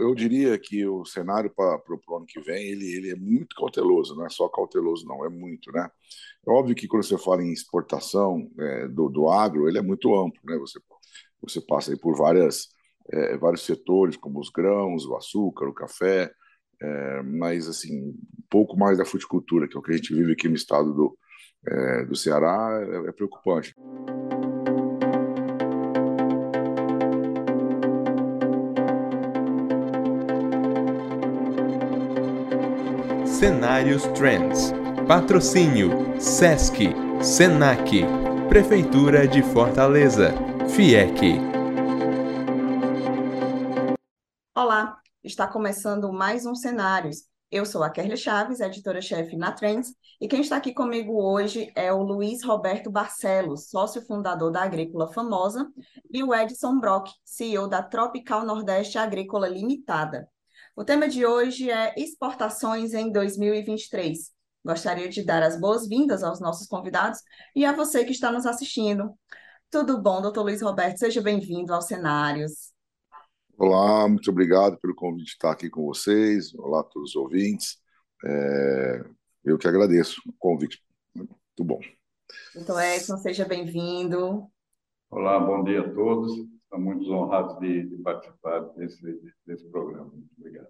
eu diria que o cenário para o ano que vem ele, ele é muito cauteloso, não é só cauteloso, não, é muito, né? É óbvio que quando você fala em exportação é, do, do agro, ele é muito amplo, né? Você, você passa aí por várias, é, vários setores, como os grãos, o açúcar, o café, é, mas assim, um pouco mais da fruticultura, que é o que a gente vive aqui no estado do, é, do Ceará, é, é preocupante. Cenários Trends. Patrocínio SESC, SENAC, Prefeitura de Fortaleza, FIEC. Olá, está começando mais um Cenários. Eu sou a Kerly Chaves, editora-chefe na Trends, e quem está aqui comigo hoje é o Luiz Roberto Barcelos, sócio fundador da Agrícola Famosa, e o Edson Brock, CEO da Tropical Nordeste Agrícola Limitada. O tema de hoje é exportações em 2023. Gostaria de dar as boas-vindas aos nossos convidados e a você que está nos assistindo. Tudo bom, doutor Luiz Roberto? Seja bem-vindo aos cenários. Olá, muito obrigado pelo convite de estar aqui com vocês. Olá a todos os ouvintes. É, eu que agradeço o convite. Muito bom. Doutor Edson, seja bem-vindo. Olá, bom dia a todos. Estamos muito honrados de, de participar desse, desse programa. Muito obrigado.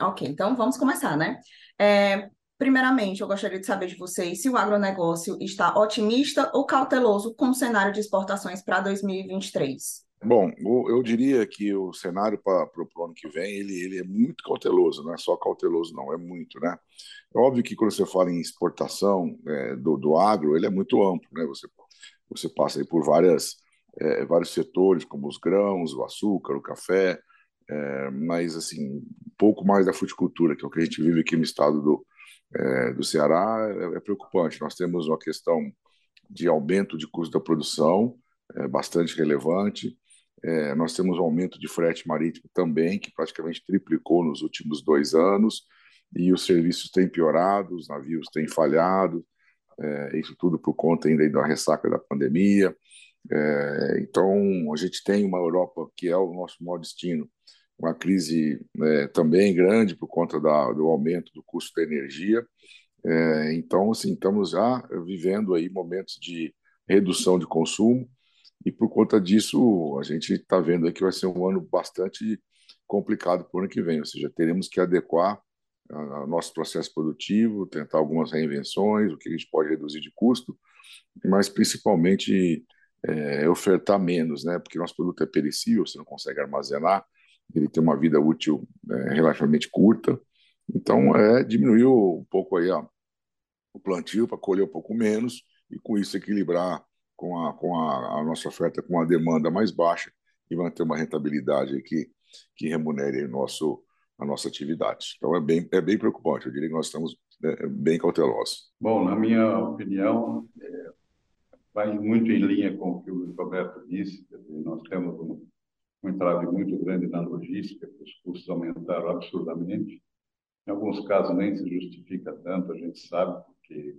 Ok, então vamos começar, né? É, primeiramente, eu gostaria de saber de vocês se o agronegócio está otimista ou cauteloso com o cenário de exportações para 2023. Bom, eu diria que o cenário para o ano que vem ele, ele é muito cauteloso, não é só cauteloso, não, é muito, né? É óbvio que quando você fala em exportação é, do, do agro, ele é muito amplo, né? Você, você passa aí por várias é, vários setores, como os grãos, o açúcar, o café, é, mas assim, um pouco mais da fruticultura, que é o que a gente vive aqui no estado do, é, do Ceará, é, é, preocupante. Nós temos uma questão de aumento de custo da produção, é, bastante relevante. É, nós temos um aumento de frete marítimo também, que praticamente triplicou nos últimos dois anos, e os serviços têm piorado, os navios têm falhado, isso tudo por conta ainda da ressaca da pandemia. É, então, a gente tem uma Europa que é o nosso maior destino, uma crise é, também grande por conta da, do aumento do custo da energia. É, então, assim, estamos já vivendo aí momentos de redução de consumo e por conta disso a gente está vendo que vai ser um ano bastante complicado para o ano que vem, ou seja, teremos que adequar o nosso processo produtivo, tentar algumas reinvenções, o que a gente pode reduzir de custo, mas principalmente é, ofertar menos, né? Porque nosso produto é perecível, você não consegue armazenar, ele tem uma vida útil é, relativamente curta. Então, é diminuir um pouco aí ó, o plantio para colher um pouco menos e com isso equilibrar com a, com a, a nossa oferta com a demanda mais baixa e manter uma rentabilidade que, que remunere nosso, a nossa atividade. Então, é bem, é bem preocupante. Eu diria que nós estamos é, bem cautelosos. Bom, na minha opinião, é, vai muito em linha com o que o Roberto disse. Nós temos um, um entrave muito grande na logística, os custos aumentaram absurdamente. Em alguns casos nem se justifica tanto, a gente sabe, porque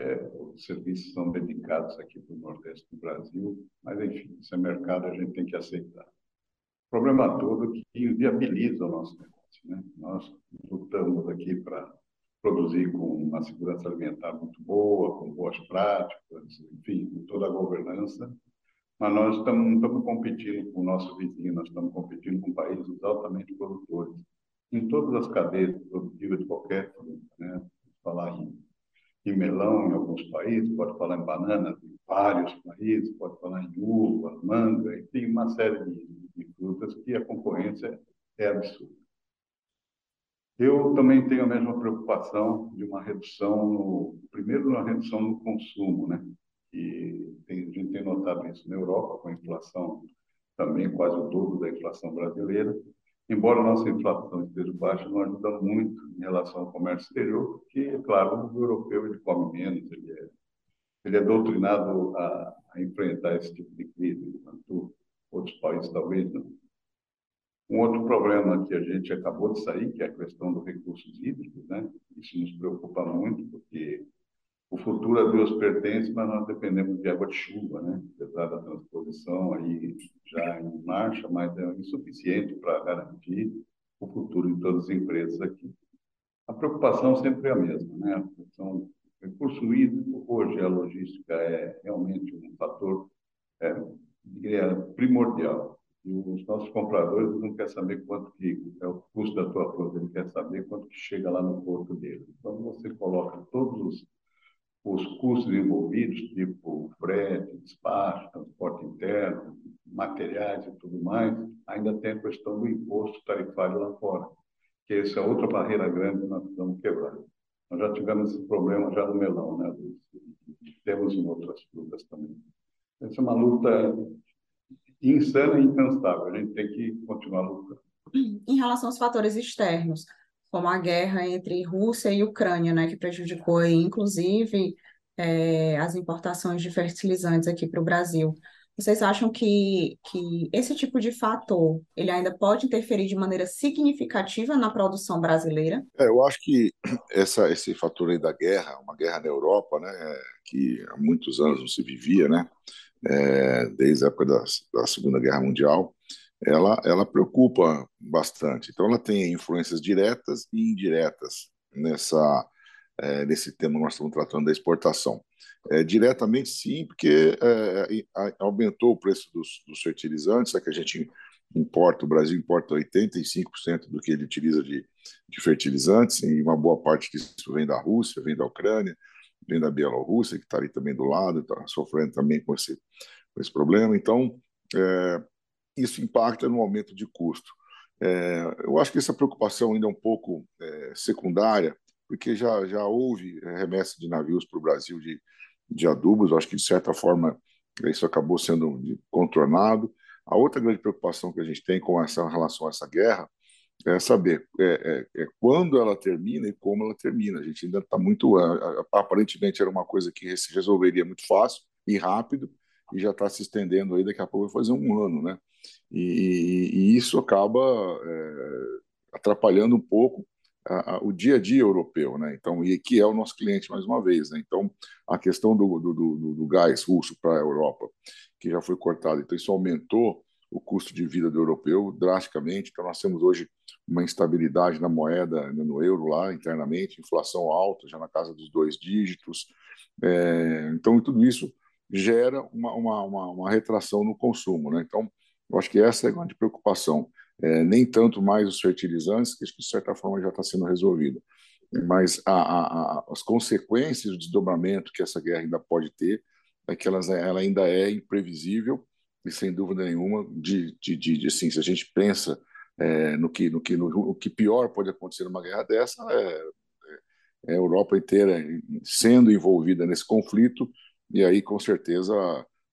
é, os serviços são dedicados aqui para o Nordeste do Brasil, mas enfim, esse é mercado a gente tem que aceitar. O problema todo é que viabiliza o nosso negócio. Né? Nós lutamos aqui para produzir com uma segurança alimentar muito boa, com boas práticas, enfim, com toda a governança. Mas nós estamos, estamos competindo com o nosso vizinho, nós estamos competindo com países altamente produtores, em todas as cadeias produtivas de qualquer fruta. Né? Falar em, em melão em alguns países, pode falar em bananas em vários países, pode falar em uva, manga, enfim, uma série de, de frutas que a concorrência é absurda. Eu também tenho a mesma preocupação de uma redução, no, primeiro, na redução no consumo, né? E tem, a gente tem notado isso na Europa, com a inflação também quase o dobro da inflação brasileira. Embora a nossa inflação esteja baixa, não ajuda muito em relação ao comércio exterior, porque, é claro, o europeu ele come menos, ele é, ele é doutrinado a, a enfrentar esse tipo de crise, enquanto outros países talvez não. Um outro problema que a gente acabou de sair, que é a questão dos recursos hídricos, né? Isso nos preocupa muito, porque o futuro a Deus pertence, mas nós dependemos de água de chuva, né? Apesar da transposição aí já em marcha, mas é insuficiente para garantir o todas as empresas aqui. A preocupação sempre é a mesma, né? São recurso hídrico, hoje a logística é realmente um fator é, primordial. Os nossos compradores não querem saber quanto que é o custo da tua fruta, ele quer saber quanto que chega lá no porto dele. Então, você coloca todos os, os custos envolvidos, tipo frete, despacho, transporte interno, materiais e tudo mais, ainda tem a questão do imposto tarifário lá fora, que essa é outra barreira grande que nós precisamos quebrar. Nós já tivemos esse problema já no melão, né? Temos em outras frutas também. Essa é uma luta insana e incansável. A gente tem que continuar lutando. Em relação aos fatores externos, como a guerra entre Rússia e Ucrânia, né, que prejudicou, inclusive, é, as importações de fertilizantes aqui para o Brasil. Vocês acham que, que esse tipo de fator ele ainda pode interferir de maneira significativa na produção brasileira? É, eu acho que essa, esse fator aí da guerra, uma guerra na Europa, né, que há muitos anos não se vivia, né, é, desde a época da, da Segunda Guerra Mundial, ela, ela preocupa bastante. Então, ela tem influências diretas e indiretas nessa, é, nesse tema que nós estamos tratando da exportação. É, diretamente, sim, porque é, aumentou o preço dos, dos fertilizantes, é que a gente importa, o Brasil importa 85% do que ele utiliza de, de fertilizantes, e uma boa parte disso vem da Rússia, vem da Ucrânia, vem da Bielorrússia, que está ali também do lado, está sofrendo também com esse, com esse problema. Então, é, isso impacta no aumento de custo. É, eu acho que essa preocupação ainda é um pouco é, secundária, porque já, já houve remessa de navios para o Brasil de de adubos. acho que, de certa forma, isso acabou sendo contornado. A outra grande preocupação que a gente tem com essa relação a essa guerra é saber é, é, é quando ela termina e como ela termina. A gente ainda está muito. Aparentemente era uma coisa que se resolveria muito fácil e rápido, e já está se estendendo aí, daqui a pouco vai fazer um ano, né? E, e isso acaba é, atrapalhando um pouco a, a, o dia a dia europeu, né? Então, e que é o nosso cliente mais uma vez, né? Então, a questão do, do, do, do gás russo para a Europa, que já foi cortado, então isso aumentou o custo de vida do europeu drasticamente. Então, nós temos hoje uma instabilidade na moeda, né, no euro lá internamente, inflação alta, já na casa dos dois dígitos. É, então, tudo isso gera uma, uma, uma, uma retração no consumo, né? Então, eu acho que essa é a grande preocupação é, nem tanto mais os fertilizantes, que de certa forma já está sendo resolvido, mas a, a, a, as consequências do desdobramento que essa guerra ainda pode ter é que elas, ela ainda é imprevisível e sem dúvida nenhuma de, de, de, de assim, se a gente pensa é, no que no que no, o que pior pode acontecer numa guerra dessa é, é a Europa inteira sendo envolvida nesse conflito. E aí com certeza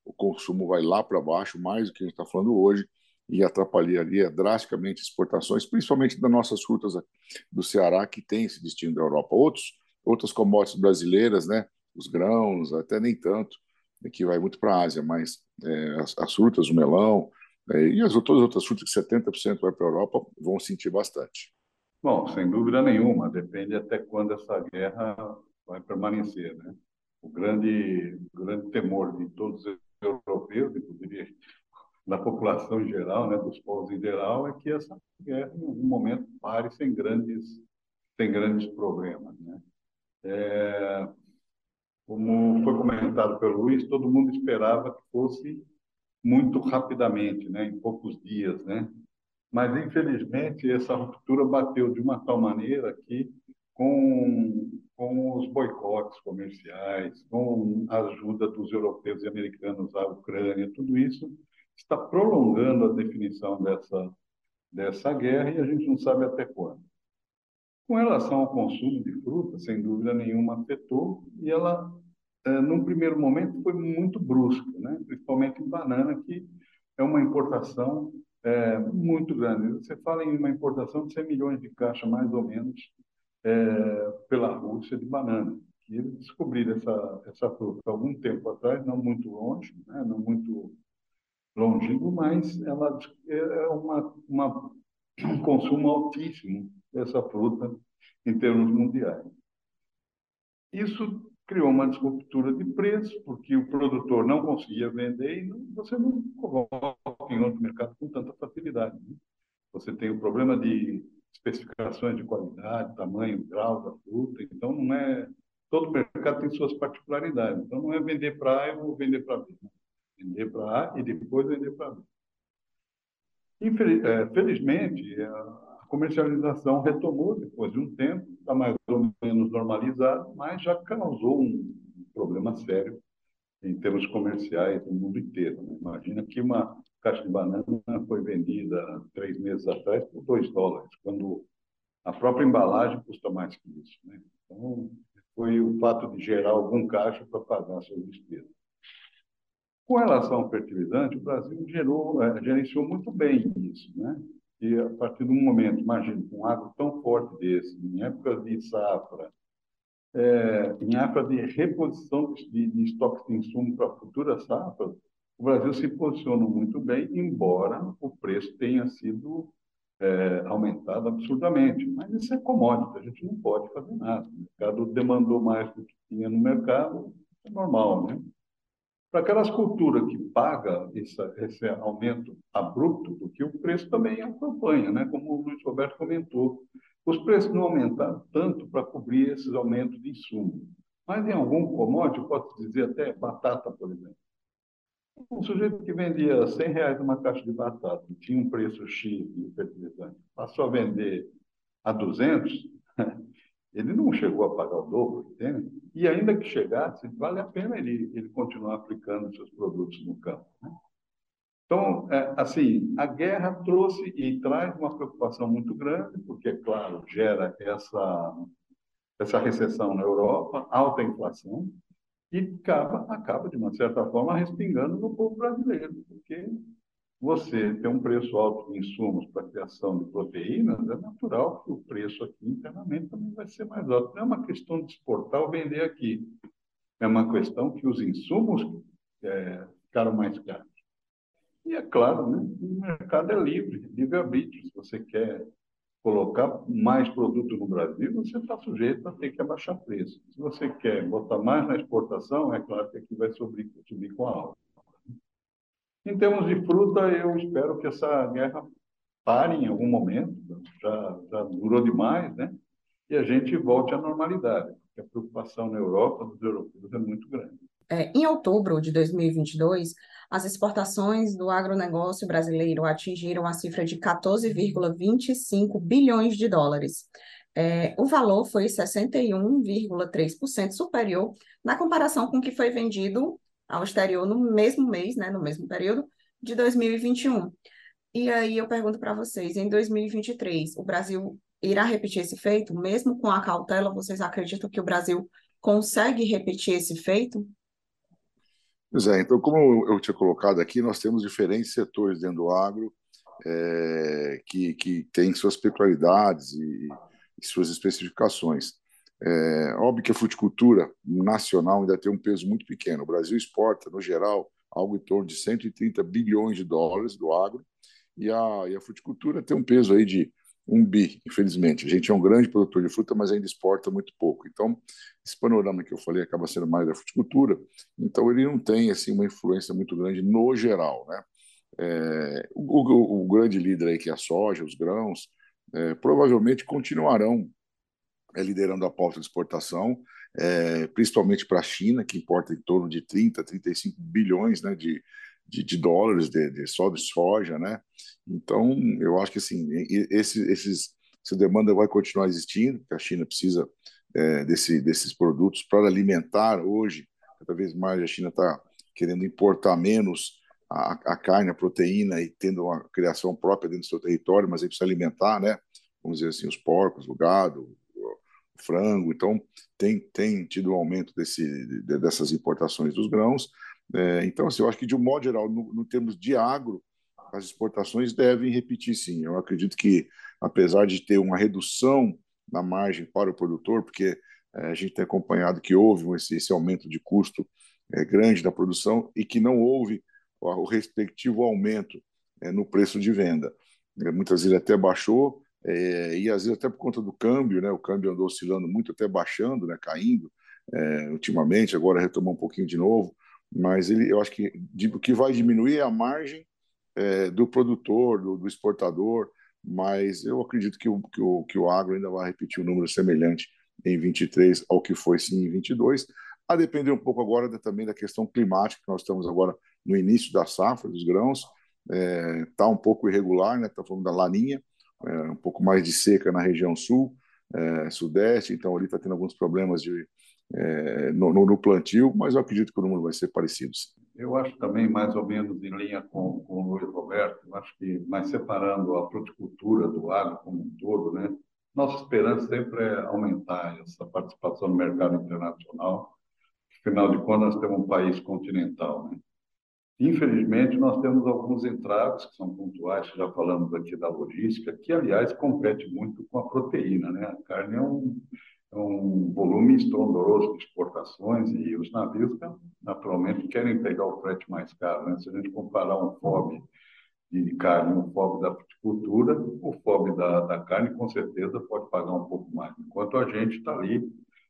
o consumo vai lá para baixo mais do que a gente está falando hoje e atrapalharia drasticamente exportações, principalmente das nossas frutas do Ceará, que tem esse destino da Europa. Outros, outras commodities brasileiras, né, os grãos, até nem tanto, que vai muito para a Ásia, mas é, as, as, frutas, o melão é, e as todas as outras frutas, que 70% vai para a Europa, vão sentir bastante. Bom, sem dúvida nenhuma, depende até quando essa guerra vai permanecer, né? O grande, grande temor de todos os europeus, inclusive da população em geral, né, dos povos em geral, é que essa guerra, em algum momento, pare sem grandes, sem grandes problemas. Né? É, como foi comentado pelo Luiz, todo mundo esperava que fosse muito rapidamente, né, em poucos dias, né? Mas infelizmente essa ruptura bateu de uma tal maneira que com com os boicotes comerciais, com a ajuda dos europeus e americanos à Ucrânia, tudo isso está prolongando a definição dessa, dessa guerra e a gente não sabe até quando. Com relação ao consumo de fruta, sem dúvida nenhuma afetou, e ela, é, num primeiro momento, foi muito brusca, né? principalmente em banana, que é uma importação é, muito grande. Você fala em uma importação de 100 milhões de caixas, mais ou menos, é, pela Rússia de banana. Que eles descobriram essa, essa fruta algum tempo atrás, não muito longe, né? não muito longínquo, mas ela é uma, uma, um consumo altíssimo dessa fruta em termos mundiais. Isso criou uma disruptura de preço, porque o produtor não conseguia vender e você não coloca em outro mercado com tanta facilidade. Né? Você tem o problema de especificações de qualidade, tamanho, grau da fruta. Então, não é. Todo mercado tem suas particularidades. Então, não é vender para A e vou vender para B. Vender para A e depois vender para B. Infelizmente, é, a comercialização retomou depois de um tempo, está mais ou menos normalizado, mas já causou um problema sério em termos comerciais no mundo inteiro. Né? Imagina que uma caixa de banana foi vendida três meses atrás por dois dólares, quando a própria embalagem custa mais que isso. Né? Então, foi o fato de gerar algum caixa para pagar suas despesas. Com relação ao fertilizante, o Brasil gerou, é, gerenciou muito bem isso, né? A partir um momento, imagine, com um agro tão forte desse, em épocas de safra, é, em época de reposição de, de estoques de insumo para futuras safras, o Brasil se posicionou muito bem, embora o preço tenha sido é, aumentado absurdamente. Mas isso é commodity, a gente não pode fazer nada. O mercado demandou mais do que tinha no mercado, é normal, né? Para aquelas culturas que pagam esse, esse aumento abrupto, porque o preço também acompanha, né? como o Luiz Roberto comentou. Os preços não aumentaram tanto para cobrir esses aumentos de insumo. Mas em algum commodity, pode dizer até batata, por exemplo. Um sujeito que vendia 100 reais uma caixa de batata, tinha um preço X de fertilizante, passou a vender a 200, ele não chegou a pagar o dobro, entende? E ainda que chegasse, vale a pena ele, ele continuar aplicando seus produtos no campo. Né? Então, é, assim, a guerra trouxe e traz uma preocupação muito grande, porque, claro, gera essa, essa recessão na Europa, alta inflação, e acaba, acaba, de uma certa forma, respingando no povo brasileiro, porque você tem um preço alto de insumos para a criação de proteínas, é natural que o preço aqui internamente também vai ser mais alto. Não é uma questão de exportar ou vender aqui. É uma questão que os insumos é, ficaram mais caros. E é claro, né, o mercado é livre, livre-arbítrio. Se você quer colocar mais produto no Brasil, você está sujeito a ter que abaixar preço. Se você quer botar mais na exportação, é claro que aqui vai subir, subir com a alta. Em termos de fruta, eu espero que essa guerra pare em algum momento, já, já durou demais, né? E a gente volte à normalidade, porque a preocupação na Europa dos europeus é muito grande. É, em outubro de 2022, as exportações do agronegócio brasileiro atingiram a cifra de 14,25 bilhões de dólares. É, o valor foi 61,3% superior na comparação com o que foi vendido ao exterior no mesmo mês, né, no mesmo período de 2021. E aí eu pergunto para vocês, em 2023, o Brasil irá repetir esse feito? Mesmo com a cautela, vocês acreditam que o Brasil consegue repetir esse feito? Pois é, então, como eu tinha colocado aqui, nós temos diferentes setores dentro do agro é, que, que têm suas peculiaridades e, e suas especificações. É, óbvio que a fruticultura nacional ainda tem um peso muito pequeno. O Brasil exporta, no geral, algo em torno de 130 bilhões de dólares do agro, e a, e a fruticultura tem um peso aí de um bi, infelizmente. A gente é um grande produtor de fruta, mas ainda exporta muito pouco. Então, esse panorama que eu falei acaba sendo mais da fruticultura, então ele não tem assim uma influência muito grande no geral, né? É, o, o, o, grande líder aí que é a soja, os grãos, é, provavelmente continuarão é, liderando a pauta de exportação, é, principalmente para a China, que importa em torno de 30, 35 bilhões né, de, de, de dólares de, de, só de soja. Né? Então, eu acho que assim, esse, esses, essa demanda vai continuar existindo, porque a China precisa é, desse, desses produtos para alimentar hoje. Cada vez mais a China está querendo importar menos a, a, carne, a proteína e tendo uma criação própria dentro do seu território, mas aí precisa alimentar, né? Vamos dizer assim, os porcos, o gado, frango, então tem, tem tido um aumento desse, dessas importações dos grãos. É, então, assim, eu acho que, de um modo geral, no, no termos de agro, as exportações devem repetir sim. Eu acredito que, apesar de ter uma redução na margem para o produtor, porque é, a gente tem acompanhado que houve esse, esse aumento de custo é, grande da produção e que não houve o respectivo aumento é, no preço de venda. É, muitas vezes até baixou, é, e às vezes até por conta do câmbio, né? O câmbio andou oscilando muito, até baixando, né? Caindo é, ultimamente, agora retomou um pouquinho de novo. Mas ele, eu acho que o que vai diminuir é a margem é, do produtor, do, do, exportador, mas eu acredito que o, que o, que o agro ainda vai repetir um número semelhante em 23 ao que foi sim em 22, a depender um pouco agora também da questão climática, que nós estamos agora no início da safra dos grãos, está é, tá um pouco irregular, né? Está falando da laninha, é, um pouco mais de seca na região sul, é, sudeste, então ali está tendo alguns problemas de, é, no, no, plantio, mas eu acredito que o número vai ser parecido. Eu acho também mais ou menos em linha com, com o Luiz Roberto, acho que mais separando a fruticultura do agro como um todo, né? Nossa esperança sempre é aumentar essa participação no mercado internacional. Afinal de contas, nós temos um país continental, né? Infelizmente, nós temos alguns entraves que são pontuais, já falamos aqui da logística, que, aliás, compete muito com a proteína. Né? A carne é um, é um volume estrondoso de exportações e os navios, naturalmente, querem pegar o frete mais caro. Né? Se a gente comparar um FOB de carne um FOB da fruticultura, o FOB da, da carne, com certeza, pode pagar um pouco mais, enquanto a gente está ali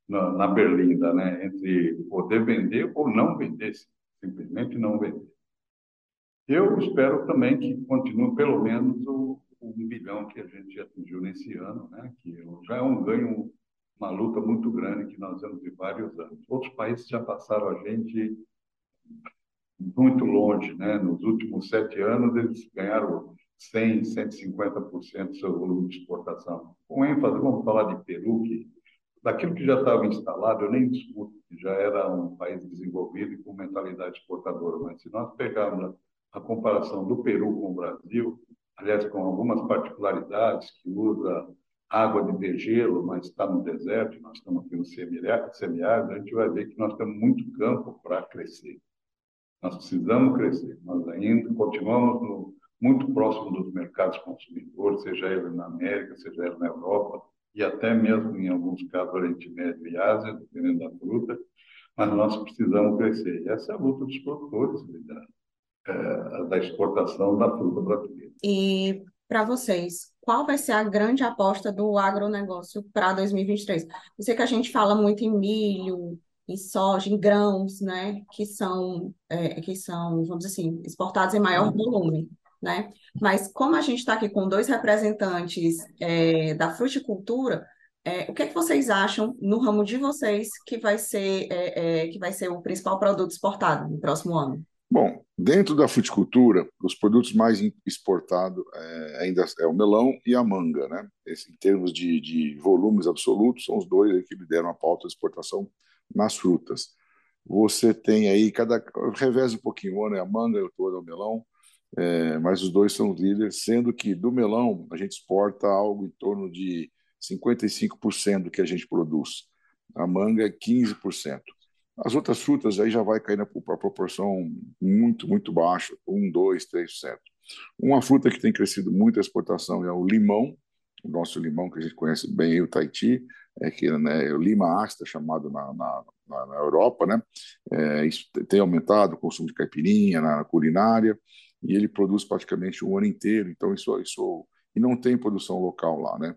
na, na berlinda, né? entre poder vender ou não vender, simplesmente não vender. Eu espero também que continue pelo menos o, o bilhão que a gente atingiu nesse ano, né? que já é um ganho, uma luta muito grande que nós temos de vários anos. Outros países já passaram a gente muito longe. Né? Nos últimos sete anos, eles ganharam 100%, 150% do seu volume de exportação. Com ênfase, vamos falar de Peru, que daquilo que já estava instalado, eu nem discuto, que já era um país desenvolvido e com mentalidade exportadora, mas se nós pegarmos a comparação do Peru com o Brasil, aliás, com algumas particularidades, que usa água de degelo, mas está no deserto, nós estamos aqui no semiárido, a gente vai ver que nós temos muito campo para crescer. Nós precisamos crescer. Nós ainda continuamos no, muito próximo dos mercados consumidores, seja ele na América, seja ele na Europa, e até mesmo, em alguns casos, Oriente Médio e Ásia, dependendo da fruta, mas nós precisamos crescer. E essa é a luta dos produtores, liderando é, da exportação da fruta brasileira. E para vocês, qual vai ser a grande aposta do agronegócio para 2023? Eu sei que a gente fala muito em milho, em soja, em grãos, né, que são, é, que são, vamos dizer assim, exportados em maior volume, né? Mas como a gente está aqui com dois representantes é, da fruticultura, é, o que é que vocês acham no ramo de vocês que vai ser que vai ser o principal produto exportado no próximo ano? Bom, dentro da fruticultura, os produtos mais exportados é, ainda é o melão e a manga, né? Esse, em termos de, de, volumes absolutos, são os dois que lideram a pauta de exportação nas frutas. Você tem aí, cada revés um pouquinho, o ano é a manga, o todo é o melão, é, mas os dois são líderes, sendo que do melão a gente exporta algo em torno de 55% do que a gente produz. A manga é 15%. As outras frutas aí já vai cair para proporção muito, muito baixa, 1, 2, 3%. Uma fruta que tem crescido muito a exportação é o limão, o nosso limão que a gente conhece bem, o Tahiti, é que né, é o lima ácida chamado na, na, na, na Europa, né? É, isso tem aumentado o consumo de caipirinha na culinária e ele produz praticamente o ano inteiro. Então isso, isso e não tem produção local lá, né?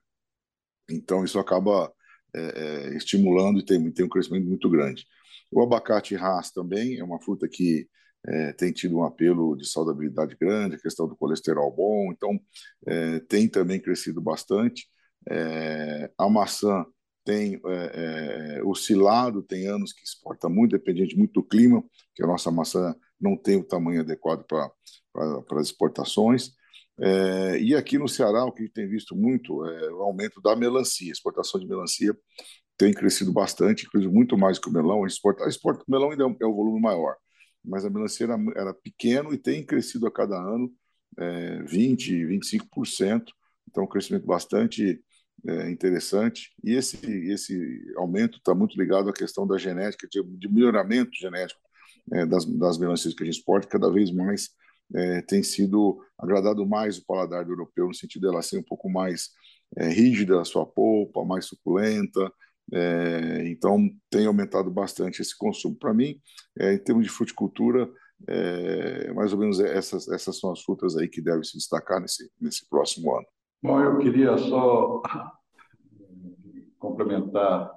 Então isso acaba é, é estimulando e tem, tem um crescimento muito grande. O abacate ras também é uma fruta que é, tem tido um apelo de saudabilidade grande, a questão do colesterol bom, então é, tem também crescido bastante. É, a maçã tem é, é, oscilado, tem anos que exporta muito, dependente muito do clima, que a nossa maçã não tem o tamanho adequado para as exportações. É, e aqui no Ceará, o que a gente tem visto muito é o aumento da melancia, exportação de melancia tem crescido bastante, inclusive muito mais que o melão. A exporta, a exporta, o melão ainda é um, é um volume maior, mas a melancia era, era pequeno e tem crescido a cada ano é, 20%, 25%. Então, um crescimento bastante é, interessante. E esse, esse aumento está muito ligado à questão da genética, de, de melhoramento genético é, das, das melancias que a gente exporta, cada vez mais é, tem sido agradado mais o paladar do europeu, no sentido dela ser um pouco mais é, rígida a sua polpa, mais suculenta, é, então, tem aumentado bastante esse consumo. Para mim, é, em termos de fruticultura, é, mais ou menos essas, essas são as frutas aí que devem se destacar nesse, nesse próximo ano. Bom, eu queria só complementar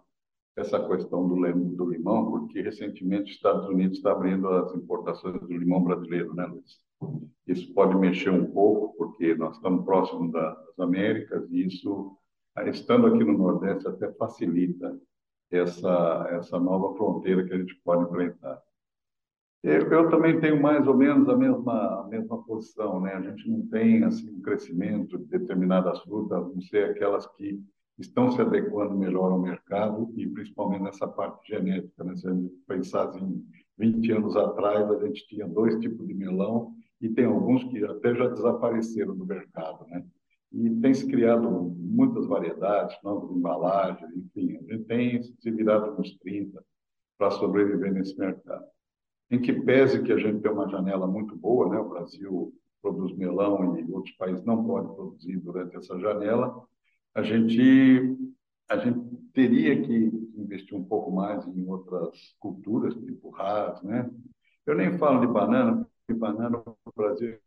essa questão do, do limão, porque recentemente os Estados Unidos está abrindo as importações do limão brasileiro, né, Luiz? Isso pode mexer um pouco, porque nós estamos próximos das Américas e isso, estando aqui no Nordeste, até facilita essa, essa nova fronteira que a gente pode enfrentar. Eu, eu, também tenho mais ou menos a mesma, a mesma posição, né? A gente não tem assim um crescimento de determinadas frutas, a não ser aquelas que estão se adequando melhor ao mercado e principalmente nessa parte genética. Né? Se a gente pensasse em 20 anos atrás, a gente tinha dois tipos de melão e tem alguns que até já desapareceram do mercado, né? E tem se criado muitas variedades, novas embalagens, enfim, a gente tem se virado nos 30 para sobreviver nesse mercado. Em que pese que a gente tem uma janela muito boa, né? O Brasil produz melão e outros países não podem produzir durante essa janela, a gente a gente teria que investir um pouco mais em outras culturas, tipo ras, né? Eu nem falo de banana, porque banana no Brasil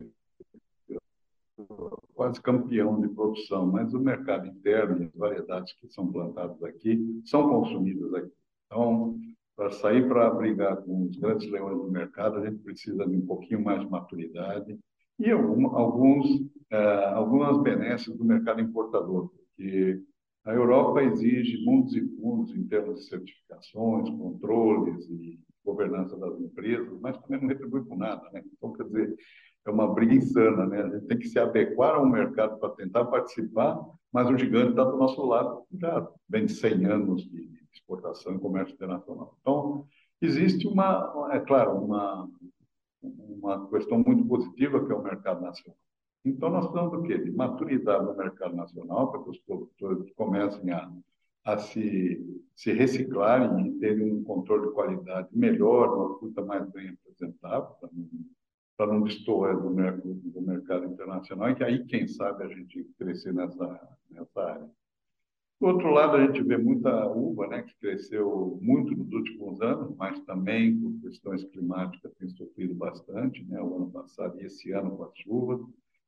quase campeão de produção, mas o mercado interno e as variedades que são plantadas aqui são consumidas aqui. Então, para sair para brigar com os grandes leões do mercado, a gente precisa de um pouquinho mais de maturidade e algum, alguns, eh, algumas benesses do mercado importador porque a Europa exige mundos e fundos em termos de certificações, controles e governança das empresas, mas também não retribui com nada, né? Então, quer dizer, é uma briga insana, né? A gente tem que se adequar ao mercado para tentar participar, mas o gigante está do nosso lado, já vem de 100 anos de exportação e comércio internacional. Então, existe uma, é claro, uma, uma questão muito positiva que é o mercado nacional. Então, nós precisamos do quê? De maturidade no mercado nacional, para que os produtores comecem a, a se, se reciclarem e terem um controle de qualidade melhor, uma fruta mais bem apresentável, para não, destoar do, do mercado internacional, e que aí, quem sabe, a gente crescer nessa, nessa área. Do outro lado, a gente vê muita uva, né, que cresceu muito nos últimos anos, mas também por questões climáticas tem sofrido bastante, né, o ano passado e esse ano com as chuvas.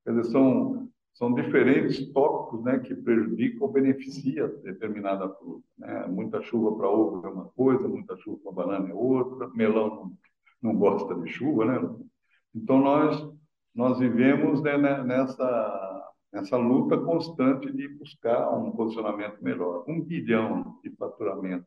Quer dizer, são, são diferentes tópicos né, que prejudicam ou beneficiam determinada fruta. Né? Muita chuva para uva é uma coisa, muita chuva para banana é outra, melão não, não gosta de chuva. Né? Então, nós, nós vivemos né, né, nessa, nessa luta constante de buscar um posicionamento melhor. Um bilhão de faturamento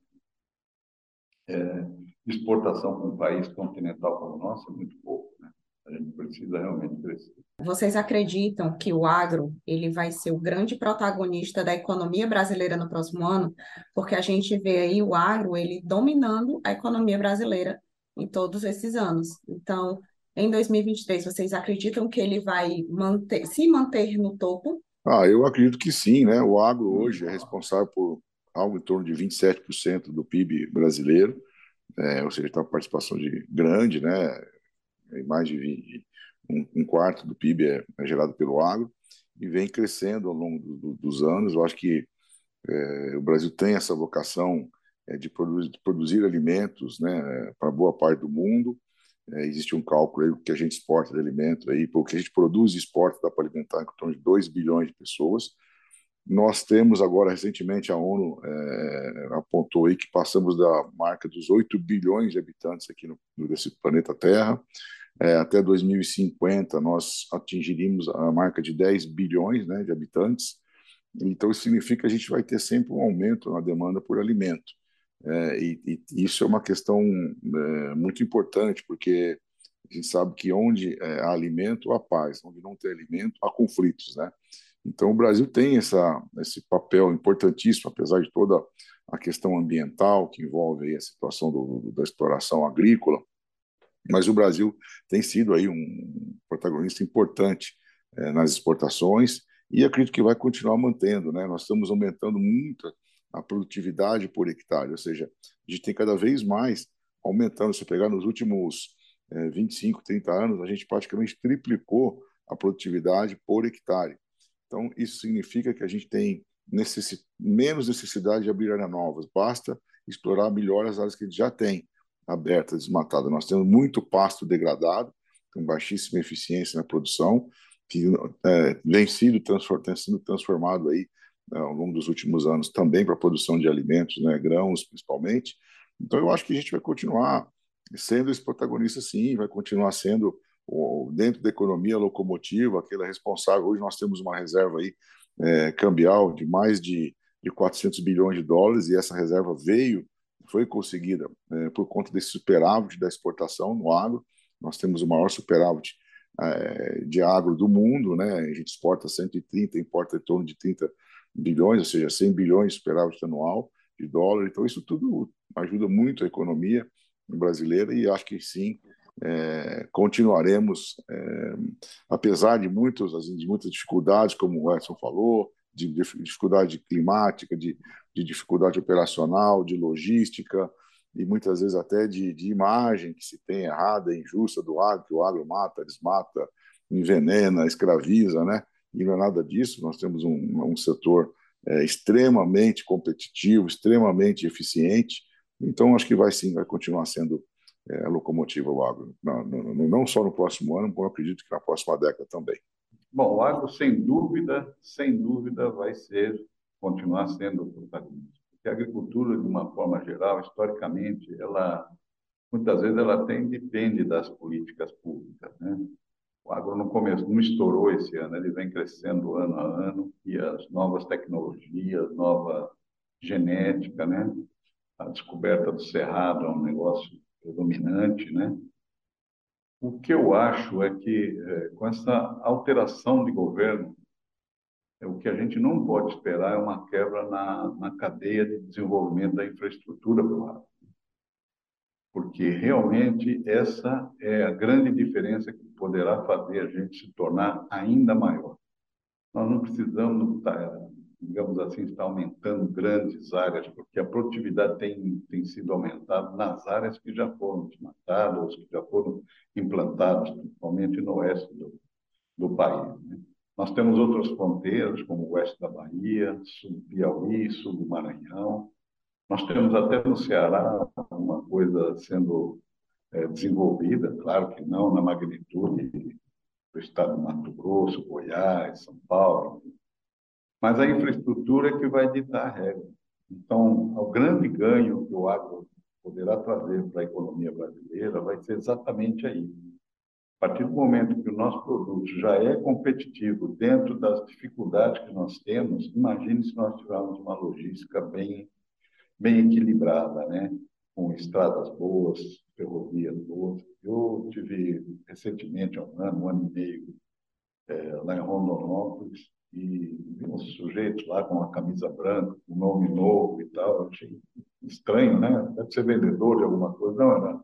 é, exportação para um país continental como o nosso é muito pouco. Né? A gente precisa realmente crescer. Vocês acreditam que o agro ele vai ser o grande protagonista da economia brasileira no próximo ano? Porque a gente vê aí o agro ele dominando a economia brasileira em todos esses anos. Então, em 2023, vocês acreditam que ele vai manter, se manter no topo? Ah, eu acredito que sim, né? O agro hoje é responsável por algo em torno de 27% do PIB brasileiro, é, ou seja, está uma participação de grande, né? mais de 20, um, um, quarto do PIB é, é, gerado pelo agro e vem crescendo ao longo do, do, dos anos. Eu acho que é, o Brasil tem essa vocação é, de, produzir, de, produzir, alimentos né, para boa parte do mundo. É, existe um cálculo aí que a gente exporta de alimento aí, porque a gente produz e exporta dá para alimentar em torno de 2 bilhões de pessoas. Nós temos agora, recentemente, a ONU é, apontou aí que passamos da marca dos 8 bilhões de habitantes aqui no, nesse planeta Terra. É, até 2050, nós atingiríamos a marca de 10 bilhões né, de habitantes. Então, isso significa que a gente vai ter sempre um aumento na demanda por alimento. É, e, e, isso é uma questão é, muito importante, porque a gente sabe que onde é, há alimento, há paz. Onde não tem alimento, há conflitos, né? Então, o Brasil tem essa, esse papel importantíssimo, apesar de toda a questão ambiental que envolve a situação do, da exploração agrícola, mas o Brasil tem sido aí um protagonista importante é, nas exportações e acredito que vai continuar mantendo. Né? Nós estamos aumentando muito a produtividade por hectare, ou seja, a gente tem cada vez mais aumentando. Se pegar nos últimos é, 25, 30 anos, a gente praticamente triplicou a produtividade por hectare. Então, isso significa que a gente tem necessi menos necessidade de abrir áreas novas, basta explorar melhor as áreas que a gente já tem abertas, desmatadas. Nós temos muito pasto degradado, com baixíssima eficiência na produção, que é, vem sido, tem sido transformado aí né, ao longo dos últimos anos, também para a produção de alimentos, né, grãos principalmente. Então, eu acho que a gente vai continuar sendo esse protagonista, sim, vai continuar sendo, dentro da economia locomotiva, aquele responsável. Hoje nós temos uma reserva aí é, cambial de mais de, de 400 bilhões de dólares, e essa reserva veio, foi conseguida é, por conta desse superávit da exportação no agro. Nós temos o maior superávit é, de agro do mundo, né? a gente exporta 130, importa em torno de 30 bilhões, ou seja, 100 bilhões de superávit anual de dólar. Então, isso tudo ajuda muito a economia brasileira e acho que sim, é, continuaremos, é, apesar de, muitos, de muitas dificuldades, como o Edson falou, de dificuldade climática, de, de dificuldade operacional, de logística e muitas vezes até de, de imagem que se tem errada, injusta do agro, que o agro mata, desmata, envenena, escraviza, né? E não é nada disso. Nós temos um, um setor é, extremamente competitivo, extremamente eficiente. Então, acho que vai sim, vai continuar sendo é, a locomotiva o agro, não, não, não, só no próximo ano, como acredito que na próxima década também. Bom, o agro, sem dúvida, sem dúvida, vai ser, continuar sendo o protagonista. Porque a agricultura, de uma forma geral, historicamente, ela muitas vezes ela tem depende das políticas públicas, né? O agro não começou, não estourou esse ano, ele vem crescendo ano a ano e as novas tecnologias, nova genética, né? A descoberta do cerrado é um negócio predominante, né? O que eu acho é que é, com essa alteração de governo, é, o que a gente não pode esperar é uma quebra na, na cadeia de desenvolvimento da infraestrutura para o agro porque realmente essa é a grande diferença que poderá fazer a gente se tornar ainda maior. Nós não precisamos, estar, digamos assim, estar aumentando grandes áreas, porque a produtividade tem, tem sido aumentada nas áreas que já foram desmatadas, que já foram implantadas, principalmente no oeste do, do país. Né? Nós temos outras fronteiras, como o oeste da Bahia, sul do Piauí, sul do Maranhão, nós temos até no Ceará uma coisa sendo é, desenvolvida, claro que não na magnitude do estado de Mato Grosso, Goiás, São Paulo, mas a infraestrutura é que vai ditar a regra. Então, o grande ganho que o agro poderá trazer para a economia brasileira vai ser exatamente aí. A partir do momento que o nosso produto já é competitivo dentro das dificuldades que nós temos, imagine se nós tivermos uma logística bem bem equilibrada, né? com estradas boas, ferrovias boas. Eu tive recentemente, há um ano, um ano e meio, é, lá em Rondonópolis, e vi uns sujeitos lá com uma camisa branca, um nome novo e tal. Eu achei estranho, né? Deve ser vendedor de alguma coisa. Não, era,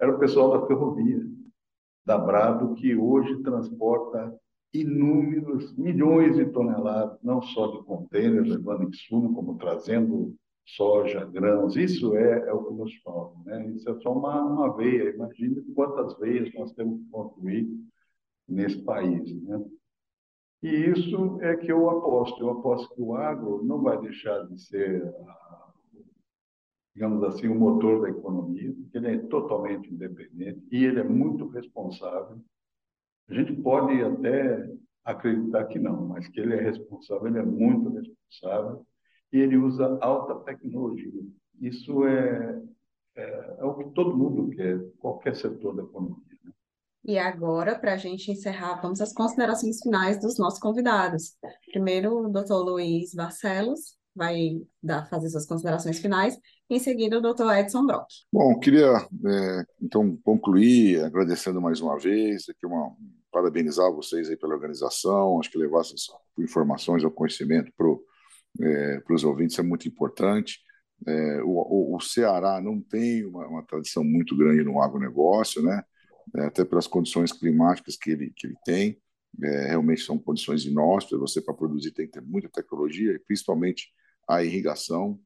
era o pessoal da ferrovia, da Brado, que hoje transporta inúmeros, milhões de toneladas, não só de contêineres levando insumo, como trazendo soja, grãos, isso é, é o que nos falta. Né? Isso é só uma, uma veia. Imagina quantas veias nós temos que construir nesse país. Né? E isso é que eu aposto. Eu aposto que o agro não vai deixar de ser, digamos assim, o motor da economia, porque ele é totalmente independente e ele é muito responsável. A gente pode até acreditar que não, mas que ele é responsável, ele é muito responsável e ele usa alta tecnologia. Isso é, é, é o que todo mundo quer, qualquer setor da economia. Né? E agora, para a gente encerrar, vamos às considerações finais dos nossos convidados. Primeiro, o doutor Luiz Barcelos vai dar, fazer suas considerações finais, em seguida o doutor Edson Brock. Bom, queria é, então concluir agradecendo mais uma vez, aqui uma, parabenizar vocês aí pela organização, acho que levar essas informações ao conhecimento para o é, para os ouvintes é muito importante. É, o, o, Ceará não tem uma, uma, tradição muito grande no agronegócio, né? É, até pelas condições climáticas que ele, que ele tem. É, realmente são condições inóspitas. Você, para produzir, tem que ter muita tecnologia, e principalmente a irrigação.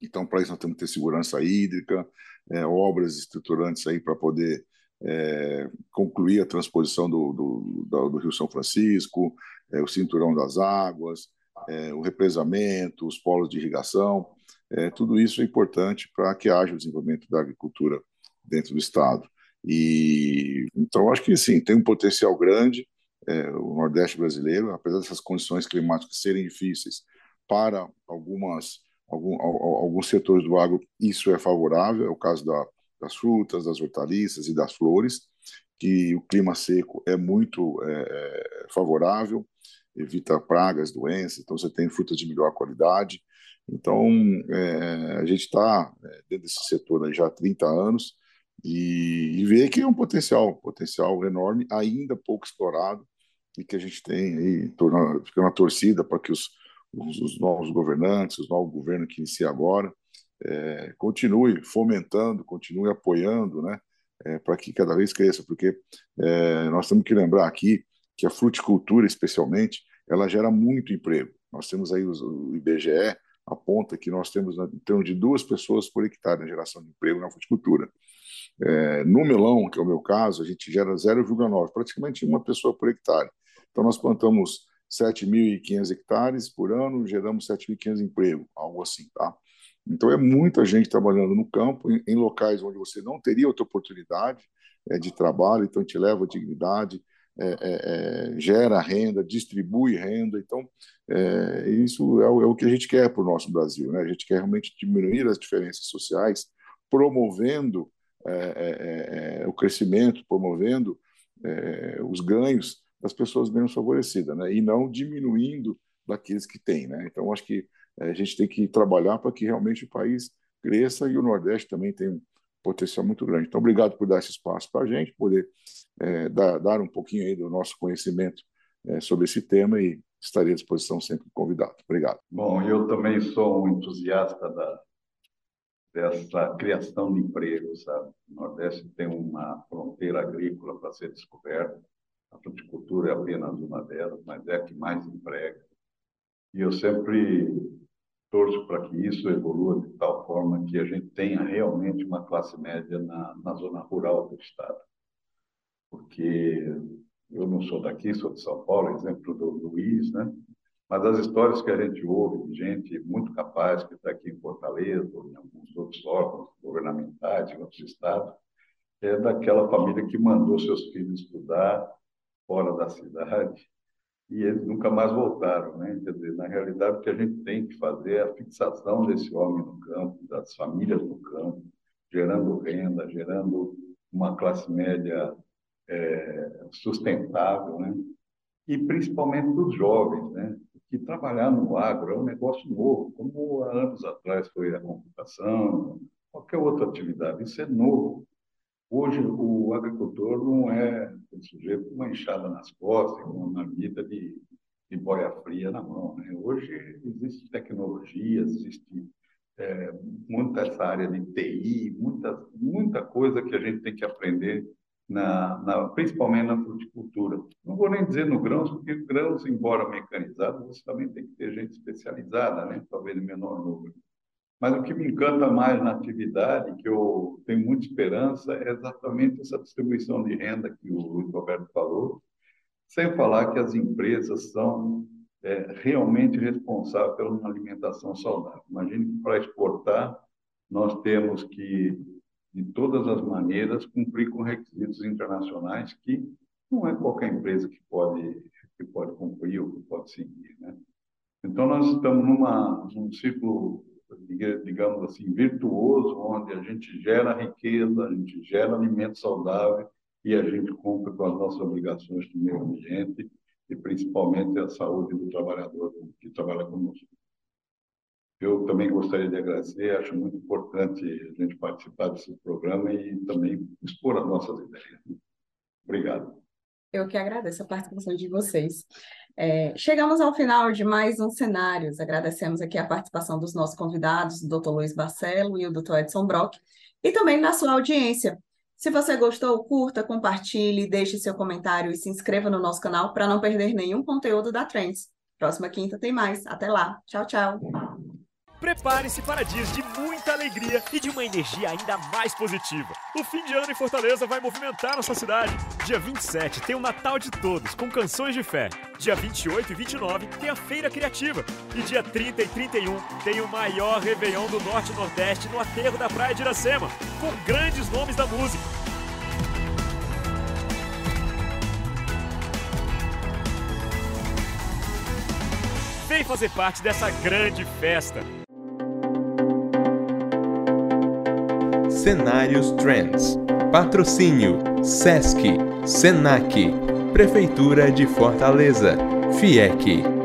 Então, para isso, nós temos que ter segurança hídrica, é, obras estruturantes aí para poder é, concluir a transposição do, do, do, do Rio São Francisco, é, o cinturão das águas, é, o represamento, os polos de irrigação, é, tudo isso é importante para que haja o desenvolvimento da agricultura dentro do estado. E então acho que sim, tem um potencial grande é, o Nordeste brasileiro, apesar dessas condições climáticas serem difíceis, para algumas algum, alguns setores do agro isso é favorável, é o caso da, das frutas, das hortaliças e das flores, que o clima seco é muito é, é, favorável, evita pragas, doenças, então você tem frutas de melhor qualidade. Então, é, a gente está é, dentro desse setor já há 30 anos e, e vê que é um potencial, potencial enorme, ainda pouco explorado, e que a gente tem aí, fica na torcida para que os, os, os, novos governantes, os novos governos que inicia agora, é, continue fomentando, continue apoiando, né, é, para que cada vez cresça, porque é, nós temos que lembrar aqui que a fruticultura, especialmente, ela gera muito emprego. Nós temos aí o IBGE aponta que nós temos em torno de duas pessoas por hectare na geração de emprego na fruticultura. É, no melão, que é o meu caso, a gente gera 0,9, praticamente uma pessoa por hectare. Então, nós plantamos 7.500 hectares por ano, geramos 7.500 empregos, algo assim, tá? Então, é muita gente trabalhando no campo, em, em locais onde você não teria outra oportunidade é, de trabalho, então te leva dignidade, é, é, é, gera renda, distribui renda. Então, é, isso é o, é o, que a gente quer para o nosso Brasil. Né? A gente quer realmente diminuir as diferenças sociais, promovendo é, o crescimento, promovendo os ganhos das pessoas menos favorecidas, né? e não diminuindo daqueles que têm. Né? Então, acho que a gente tem que trabalhar para que realmente o país cresça e o Nordeste também tem um potencial muito grande. Então, obrigado por dar esse espaço para a gente, poder é, dar, dar, um pouquinho aí do nosso conhecimento é, sobre esse tema e estarei à disposição sempre convidado. Obrigado. Bom, eu também sou um entusiasta da, dessa criação de empregos, sabe? O Nordeste tem uma fronteira agrícola para ser descoberta. A fruticultura é apenas uma delas, mas é a que mais emprega. E eu sempre torço para que isso evolua de tal forma que a gente tenha realmente uma classe média na, na zona rural do estado. Porque eu não sou daqui, sou de São Paulo, exemplo do Luiz, né? Mas as histórias que a gente ouve de gente muito capaz que está aqui em Fortaleza, ou em alguns outros órgãos governamentais, em outros estados, é daquela família que mandou seus filhos estudar fora da cidade e eles nunca mais voltaram, né? Quer dizer, na realidade, o que a gente tem que fazer é a fixação desse homem no campo, das famílias no campo, gerando renda, gerando uma classe média é, sustentável, né? E principalmente dos jovens, né? Que trabalhar no agro é um negócio novo, como há anos atrás foi a computação, qualquer outra atividade. Isso é novo. Hoje, o agricultor não é sujeito com uma enxada nas costas, com uma marmita de, de boia fria na mão. Né? Hoje, existe tecnologia, existe é, muita essa área de TI, muita, muita coisa que a gente tem que aprender, na, na, principalmente na fruticultura. Não vou nem dizer no grãos, porque grãos, embora mecanizado, você também tem que ter gente especializada, né? talvez em menor número. Mas o que me encanta mais na atividade, que eu tenho muita esperança, é exatamente essa distribuição de renda que o Luiz Roberto falou, sem falar que as empresas são é, realmente responsáveis pela alimentação saudável. Imagine que para exportar nós temos que, de todas as maneiras, cumprir com requisitos internacionais que não é qualquer empresa que pode, que pode cumprir ou que pode seguir. Né? Então, nós estamos numa, num ciclo digamos assim, virtuoso, onde a gente gera riqueza, a gente gera alimento saudável e a gente cumpre com as nossas obrigações do meio ambiente e principalmente a saúde do trabalhador que trabalha conosco. Eu também gostaria de agradecer, acho muito importante a gente participar desse programa e também expor as nossas ideias. Obrigado. Eu que agradeço a participação de vocês. É, chegamos ao final de mais um Cenários. Agradecemos aqui a participação dos nossos convidados, o Dr. Luiz Barcelo e o Dr. Edson Brock, e também na sua audiência. Se você gostou, curta, compartilhe, deixe seu comentário e se inscreva no nosso canal para não perder nenhum conteúdo da Trends. Próxima quinta tem mais. Até lá. Tchau, tchau. Prepare-se para dias de muita alegria e de uma energia ainda mais positiva. O fim de ano em Fortaleza vai movimentar nossa cidade. Dia 27 tem o Natal de Todos, com canções de fé. Dia 28 e 29 tem a Feira Criativa. E dia 30 e 31 tem o maior Réveillon do Norte e Nordeste no aterro da Praia de Iracema, com grandes nomes da música. Vem fazer parte dessa grande festa. Cenários Trends. Patrocínio: Sesc, Senac, Prefeitura de Fortaleza, FIEC.